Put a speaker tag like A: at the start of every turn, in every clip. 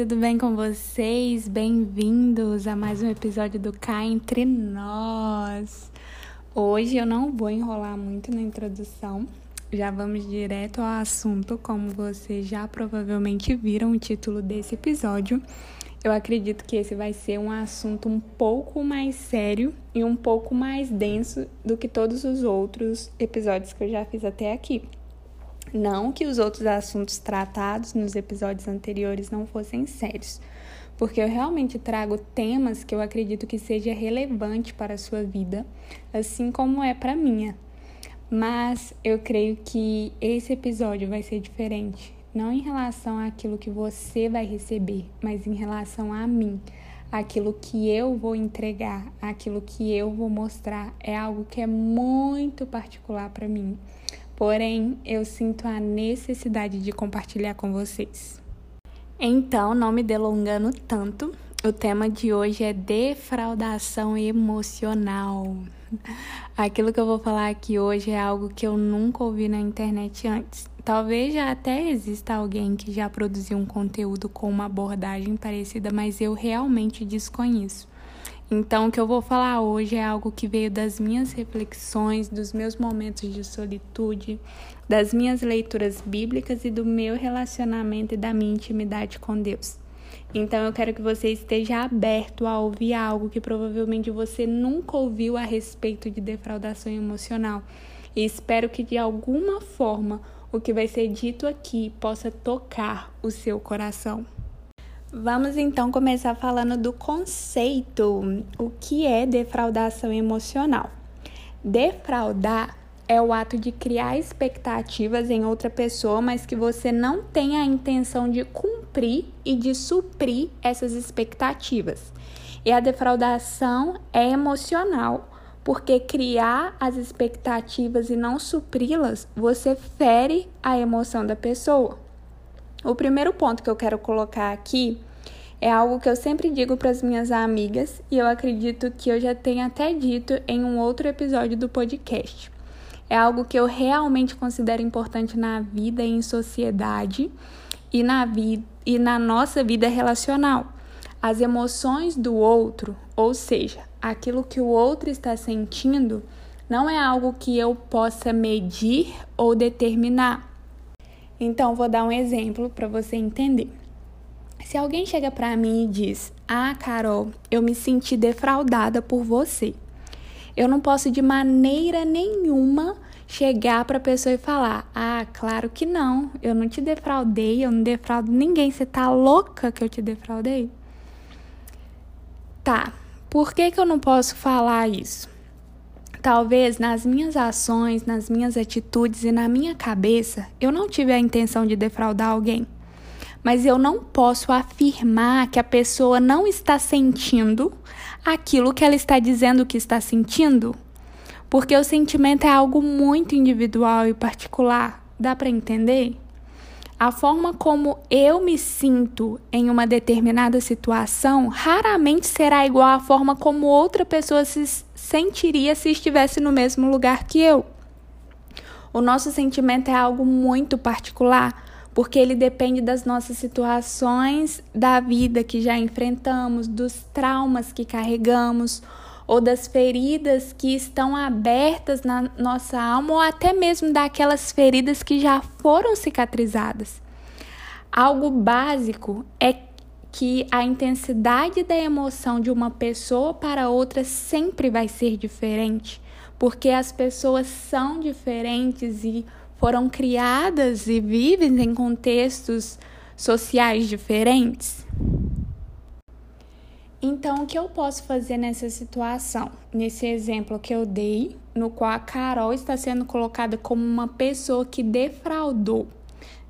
A: Tudo bem com vocês? Bem-vindos a mais um episódio do Cá Entre Nós. Hoje eu não vou enrolar muito na introdução, já vamos direto ao assunto, como vocês já provavelmente viram o título desse episódio. Eu acredito que esse vai ser um assunto um pouco mais sério e um pouco mais denso do que todos os outros episódios que eu já fiz até aqui. Não que os outros assuntos tratados nos episódios anteriores não fossem sérios, porque eu realmente trago temas que eu acredito que seja relevante para a sua vida, assim como é para minha. Mas eu creio que esse episódio vai ser diferente, não em relação àquilo que você vai receber, mas em relação a mim. Aquilo que eu vou entregar, aquilo que eu vou mostrar é algo que é muito particular para mim. Porém, eu sinto a necessidade de compartilhar com vocês. Então, não me delongando tanto, o tema de hoje é defraudação emocional. Aquilo que eu vou falar aqui hoje é algo que eu nunca ouvi na internet antes. Talvez já até exista alguém que já produziu um conteúdo com uma abordagem parecida, mas eu realmente desconheço. Então, o que eu vou falar hoje é algo que veio das minhas reflexões, dos meus momentos de solitude, das minhas leituras bíblicas e do meu relacionamento e da minha intimidade com Deus. Então, eu quero que você esteja aberto a ouvir algo que provavelmente você nunca ouviu a respeito de defraudação emocional. E espero que de alguma forma o que vai ser dito aqui possa tocar o seu coração. Vamos então começar falando do conceito. O que é defraudação emocional? Defraudar é o ato de criar expectativas em outra pessoa, mas que você não tem a intenção de cumprir e de suprir essas expectativas. E a defraudação é emocional, porque criar as expectativas e não supri-las, você fere a emoção da pessoa. O primeiro ponto que eu quero colocar aqui é algo que eu sempre digo para as minhas amigas e eu acredito que eu já tenha até dito em um outro episódio do podcast. É algo que eu realmente considero importante na vida em sociedade e na vida e na nossa vida relacional. As emoções do outro, ou seja, aquilo que o outro está sentindo, não é algo que eu possa medir ou determinar. Então, vou dar um exemplo para você entender. Se alguém chega para mim e diz: Ah, Carol, eu me senti defraudada por você. Eu não posso de maneira nenhuma chegar para a pessoa e falar: Ah, claro que não, eu não te defraudei, eu não defraudo ninguém. Você tá louca que eu te defraudei? Tá, por que, que eu não posso falar isso? Talvez nas minhas ações, nas minhas atitudes e na minha cabeça eu não tive a intenção de defraudar alguém. Mas eu não posso afirmar que a pessoa não está sentindo aquilo que ela está dizendo que está sentindo, porque o sentimento é algo muito individual e particular. Dá para entender? A forma como eu me sinto em uma determinada situação raramente será igual à forma como outra pessoa se sentiria se estivesse no mesmo lugar que eu. O nosso sentimento é algo muito particular, porque ele depende das nossas situações da vida que já enfrentamos, dos traumas que carregamos ou das feridas que estão abertas na nossa alma ou até mesmo daquelas feridas que já foram cicatrizadas. Algo básico é que a intensidade da emoção de uma pessoa para outra sempre vai ser diferente, porque as pessoas são diferentes e foram criadas e vivem em contextos sociais diferentes. Então, o que eu posso fazer nessa situação? Nesse exemplo que eu dei, no qual a Carol está sendo colocada como uma pessoa que defraudou,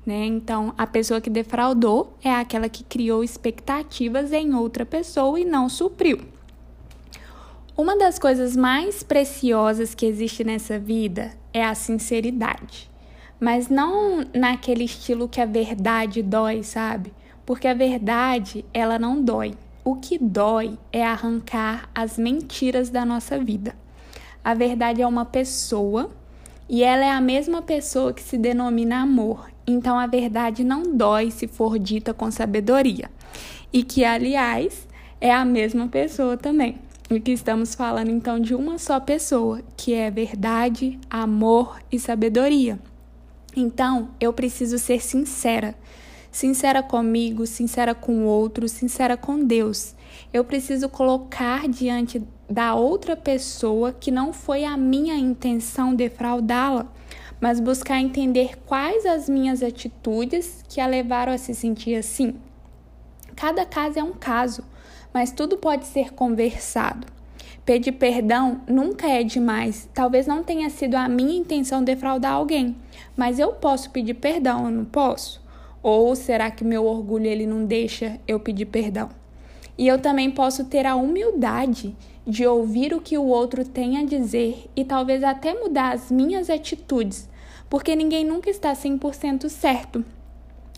A: né? Então, a pessoa que defraudou é aquela que criou expectativas em outra pessoa e não supriu. Uma das coisas mais preciosas que existe nessa vida é a sinceridade. Mas não naquele estilo que a verdade dói, sabe? Porque a verdade, ela não dói o que dói é arrancar as mentiras da nossa vida. A verdade é uma pessoa e ela é a mesma pessoa que se denomina amor. Então a verdade não dói se for dita com sabedoria. E que, aliás, é a mesma pessoa também. E que estamos falando então de uma só pessoa, que é verdade, amor e sabedoria. Então, eu preciso ser sincera. Sincera comigo, sincera com o outro, sincera com Deus. Eu preciso colocar diante da outra pessoa que não foi a minha intenção defraudá-la, mas buscar entender quais as minhas atitudes que a levaram a se sentir assim. Cada caso é um caso, mas tudo pode ser conversado. Pedir perdão nunca é demais. Talvez não tenha sido a minha intenção defraudar alguém, mas eu posso pedir perdão, eu não posso? Ou será que meu orgulho ele não deixa eu pedir perdão? E eu também posso ter a humildade de ouvir o que o outro tem a dizer e talvez até mudar as minhas atitudes, porque ninguém nunca está 100% certo.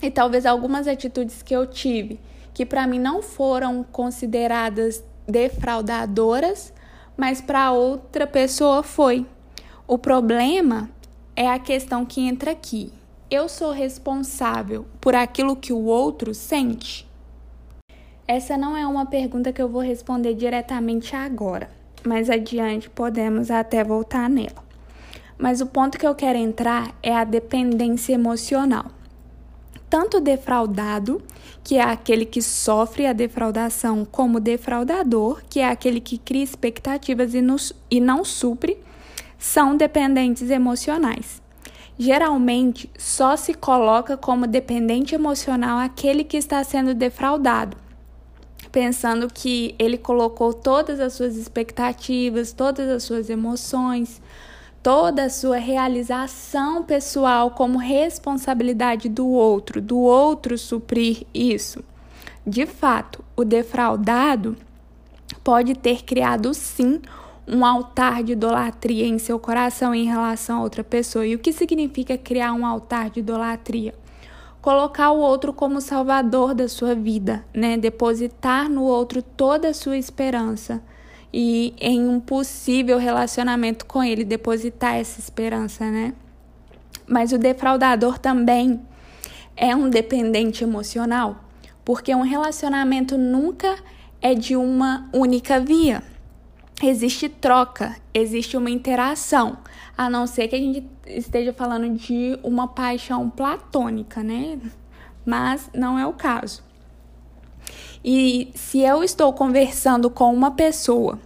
A: E talvez algumas atitudes que eu tive, que para mim não foram consideradas defraudadoras, mas para outra pessoa foi. O problema é a questão que entra aqui. Eu sou responsável por aquilo que o outro sente? Essa não é uma pergunta que eu vou responder diretamente agora, mas adiante podemos até voltar nela. Mas o ponto que eu quero entrar é a dependência emocional. Tanto o defraudado, que é aquele que sofre a defraudação, como o defraudador, que é aquele que cria expectativas e, nos, e não supre, são dependentes emocionais. Geralmente, só se coloca como dependente emocional aquele que está sendo defraudado, pensando que ele colocou todas as suas expectativas, todas as suas emoções, toda a sua realização pessoal como responsabilidade do outro, do outro suprir isso. De fato, o defraudado pode ter criado sim um altar de idolatria em seu coração em relação a outra pessoa. E o que significa criar um altar de idolatria? colocar o outro como salvador da sua vida, né? Depositar no outro toda a sua esperança e em um possível relacionamento com ele depositar essa esperança, né? Mas o defraudador também é um dependente emocional, porque um relacionamento nunca é de uma única via. Existe troca, existe uma interação a não ser que a gente esteja falando de uma paixão platônica, né? Mas não é o caso. E se eu estou conversando com uma pessoa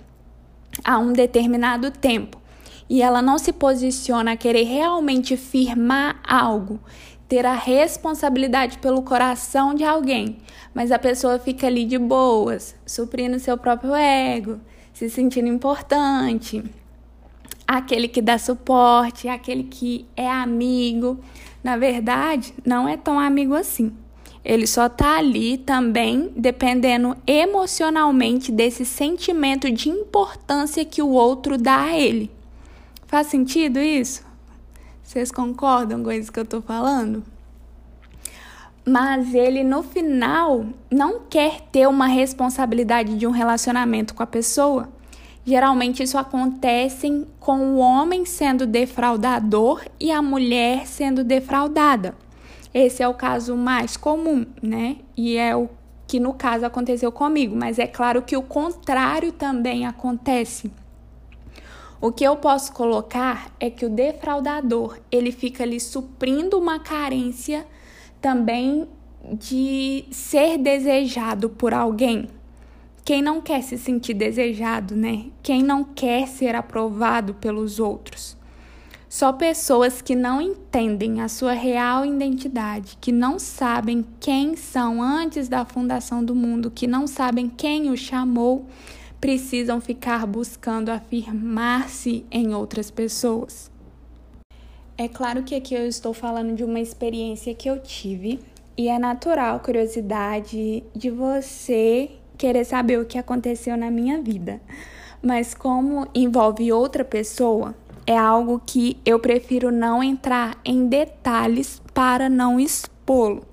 A: há um determinado tempo e ela não se posiciona a querer realmente firmar algo, ter a responsabilidade pelo coração de alguém, mas a pessoa fica ali de boas, suprindo seu próprio ego, se sentindo importante, aquele que dá suporte, aquele que é amigo. Na verdade, não é tão amigo assim. Ele só está ali também dependendo emocionalmente desse sentimento de importância que o outro dá a ele. Faz sentido isso? Vocês concordam com isso que eu estou falando? Mas ele no final não quer ter uma responsabilidade de um relacionamento com a pessoa Geralmente isso acontece com o homem sendo defraudador e a mulher sendo defraudada. Esse é o caso mais comum, né? E é o que no caso aconteceu comigo, mas é claro que o contrário também acontece. O que eu posso colocar é que o defraudador, ele fica ali suprindo uma carência também de ser desejado por alguém. Quem não quer se sentir desejado, né? Quem não quer ser aprovado pelos outros? Só pessoas que não entendem a sua real identidade, que não sabem quem são antes da fundação do mundo, que não sabem quem o chamou, precisam ficar buscando afirmar-se em outras pessoas. É claro que aqui eu estou falando de uma experiência que eu tive e é natural curiosidade de você querer saber o que aconteceu na minha vida. Mas como envolve outra pessoa, é algo que eu prefiro não entrar em detalhes para não expô-lo.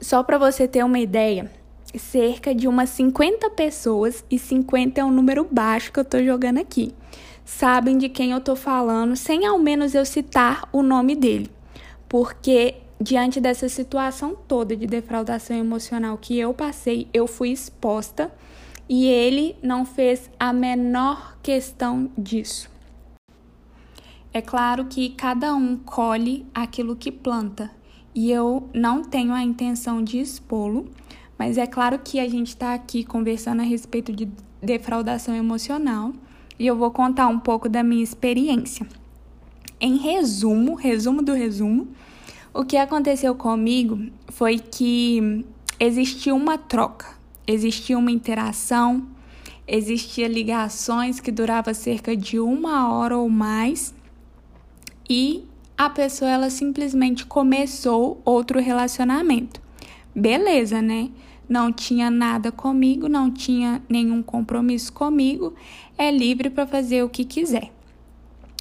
A: Só para você ter uma ideia, cerca de umas 50 pessoas, e 50 é um número baixo que eu estou jogando aqui, sabem de quem eu estou falando sem ao menos eu citar o nome dele. porque diante dessa situação toda de defraudação emocional que eu passei, eu fui exposta e ele não fez a menor questão disso. É claro que cada um colhe aquilo que planta e eu não tenho a intenção de expô-lo, mas é claro que a gente está aqui conversando a respeito de defraudação emocional e eu vou contar um pouco da minha experiência. Em resumo, resumo do resumo, o que aconteceu comigo foi que existia uma troca, existia uma interação, existia ligações que durava cerca de uma hora ou mais e a pessoa ela simplesmente começou outro relacionamento. Beleza, né? Não tinha nada comigo, não tinha nenhum compromisso comigo, é livre para fazer o que quiser.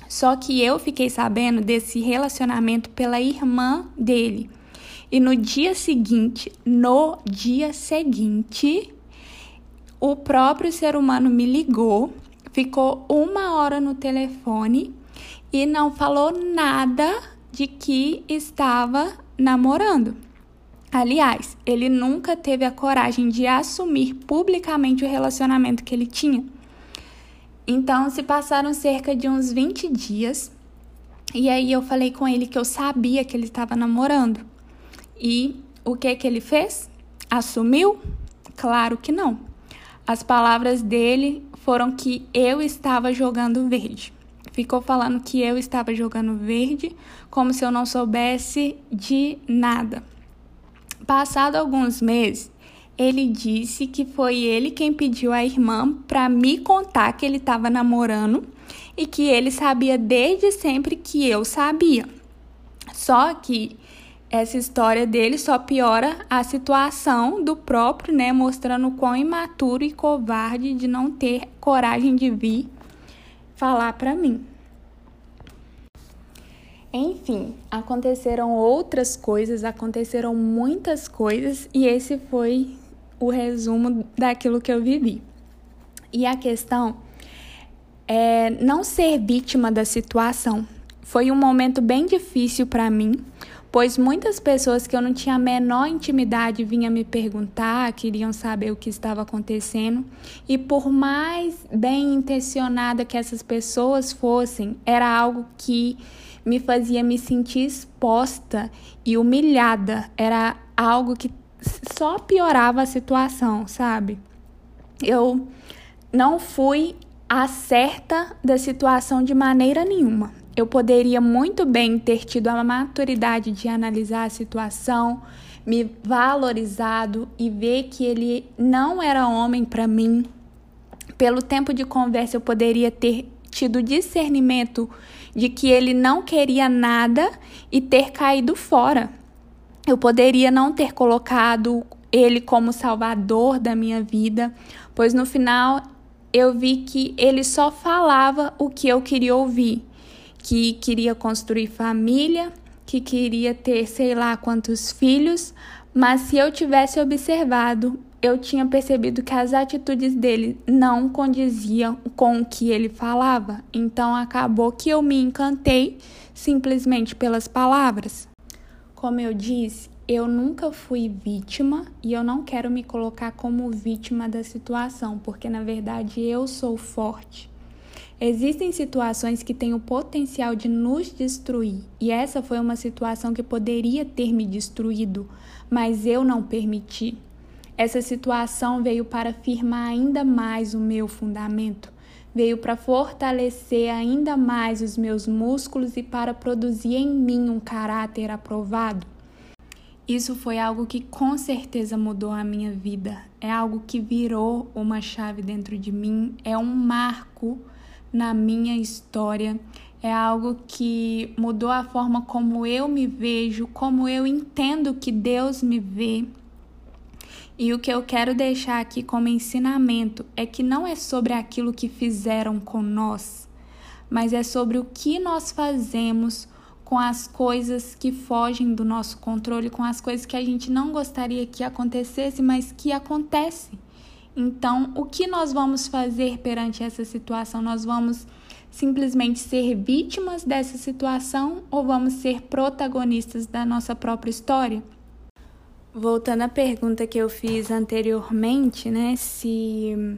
A: Só que eu fiquei sabendo desse relacionamento pela irmã dele. E no dia seguinte, no dia seguinte, o próprio ser humano me ligou, ficou uma hora no telefone e não falou nada de que estava namorando. Aliás, ele nunca teve a coragem de assumir publicamente o relacionamento que ele tinha. Então, se passaram cerca de uns 20 dias, e aí eu falei com ele que eu sabia que ele estava namorando. E o que que ele fez? Assumiu? Claro que não. As palavras dele foram que eu estava jogando verde. Ficou falando que eu estava jogando verde, como se eu não soubesse de nada. Passado alguns meses, ele disse que foi ele quem pediu à irmã para me contar que ele estava namorando e que ele sabia desde sempre que eu sabia. Só que essa história dele só piora a situação do próprio, né, mostrando o quão imaturo e covarde de não ter coragem de vir falar para mim. Enfim, aconteceram outras coisas, aconteceram muitas coisas e esse foi o resumo daquilo que eu vivi. E a questão é não ser vítima da situação. Foi um momento bem difícil para mim, pois muitas pessoas que eu não tinha a menor intimidade vinham me perguntar, queriam saber o que estava acontecendo, e por mais bem intencionada que essas pessoas fossem, era algo que me fazia me sentir exposta e humilhada. Era algo que só piorava a situação, sabe? Eu não fui a certa da situação de maneira nenhuma. Eu poderia muito bem ter tido a maturidade de analisar a situação, me valorizado e ver que ele não era homem para mim. Pelo tempo de conversa, eu poderia ter tido discernimento de que ele não queria nada e ter caído fora. Eu poderia não ter colocado ele como salvador da minha vida, pois no final eu vi que ele só falava o que eu queria ouvir, que queria construir família, que queria ter sei lá quantos filhos, mas se eu tivesse observado, eu tinha percebido que as atitudes dele não condiziam com o que ele falava. Então acabou que eu me encantei simplesmente pelas palavras. Como eu disse, eu nunca fui vítima e eu não quero me colocar como vítima da situação, porque na verdade eu sou forte. Existem situações que têm o potencial de nos destruir, e essa foi uma situação que poderia ter me destruído, mas eu não permiti. Essa situação veio para firmar ainda mais o meu fundamento, veio para fortalecer ainda mais os meus músculos e para produzir em mim um caráter aprovado. Isso foi algo que com certeza mudou a minha vida, é algo que virou uma chave dentro de mim, é um marco na minha história, é algo que mudou a forma como eu me vejo, como eu entendo que Deus me vê. E o que eu quero deixar aqui como ensinamento é que não é sobre aquilo que fizeram com nós, mas é sobre o que nós fazemos com as coisas que fogem do nosso controle, com as coisas que a gente não gostaria que acontecesse, mas que acontece. Então, o que nós vamos fazer perante essa situação? Nós vamos simplesmente ser vítimas dessa situação ou vamos ser protagonistas da nossa própria história? Voltando à pergunta que eu fiz anteriormente, né, se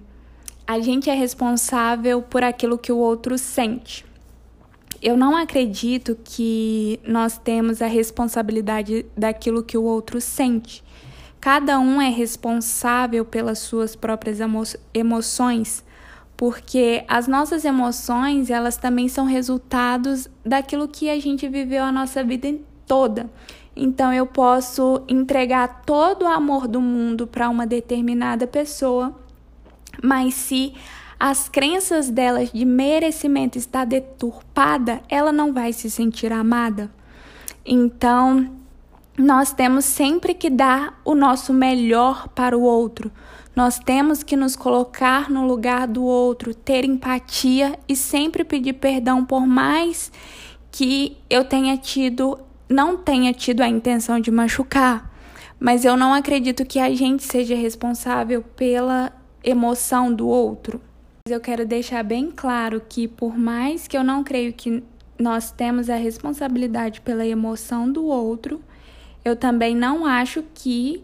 A: a gente é responsável por aquilo que o outro sente. Eu não acredito que nós temos a responsabilidade daquilo que o outro sente. Cada um é responsável pelas suas próprias emo emoções, porque as nossas emoções, elas também são resultados daquilo que a gente viveu a nossa vida toda. Então eu posso entregar todo o amor do mundo para uma determinada pessoa, mas se as crenças delas de merecimento está deturpada, ela não vai se sentir amada. Então, nós temos sempre que dar o nosso melhor para o outro. Nós temos que nos colocar no lugar do outro, ter empatia e sempre pedir perdão por mais que eu tenha tido, não tenha tido a intenção de machucar. Mas eu não acredito que a gente seja responsável pela emoção do outro. Eu quero deixar bem claro que, por mais que eu não creio que nós temos a responsabilidade pela emoção do outro, eu também não acho que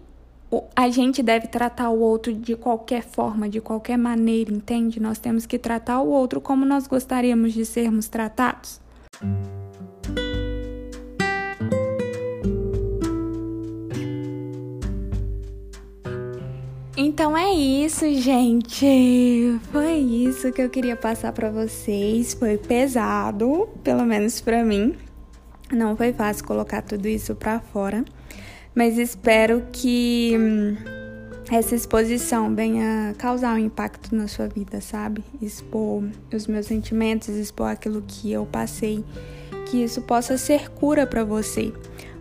A: a gente deve tratar o outro de qualquer forma, de qualquer maneira, entende? Nós temos que tratar o outro como nós gostaríamos de sermos tratados. Então é isso, gente. Foi isso que eu queria passar para vocês. Foi pesado, pelo menos para mim. Não foi fácil colocar tudo isso para fora, mas espero que hum, essa exposição venha causar um impacto na sua vida, sabe? Expor os meus sentimentos, expor aquilo que eu passei, que isso possa ser cura para você.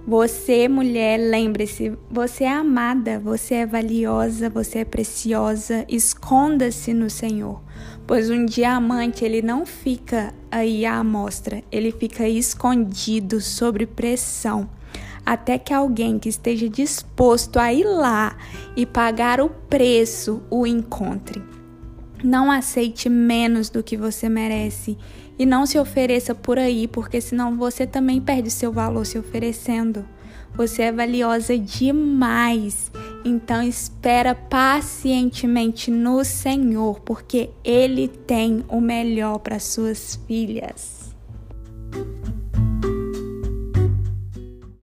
A: Você, mulher, lembre-se, você é amada, você é valiosa, você é preciosa. Esconda-se no Senhor, pois um diamante ele não fica aí à amostra, ele fica escondido sob pressão, até que alguém que esteja disposto a ir lá e pagar o preço o encontre. Não aceite menos do que você merece e não se ofereça por aí, porque senão você também perde seu valor se oferecendo. Você é valiosa demais. Então espera pacientemente no Senhor, porque ele tem o melhor para suas filhas.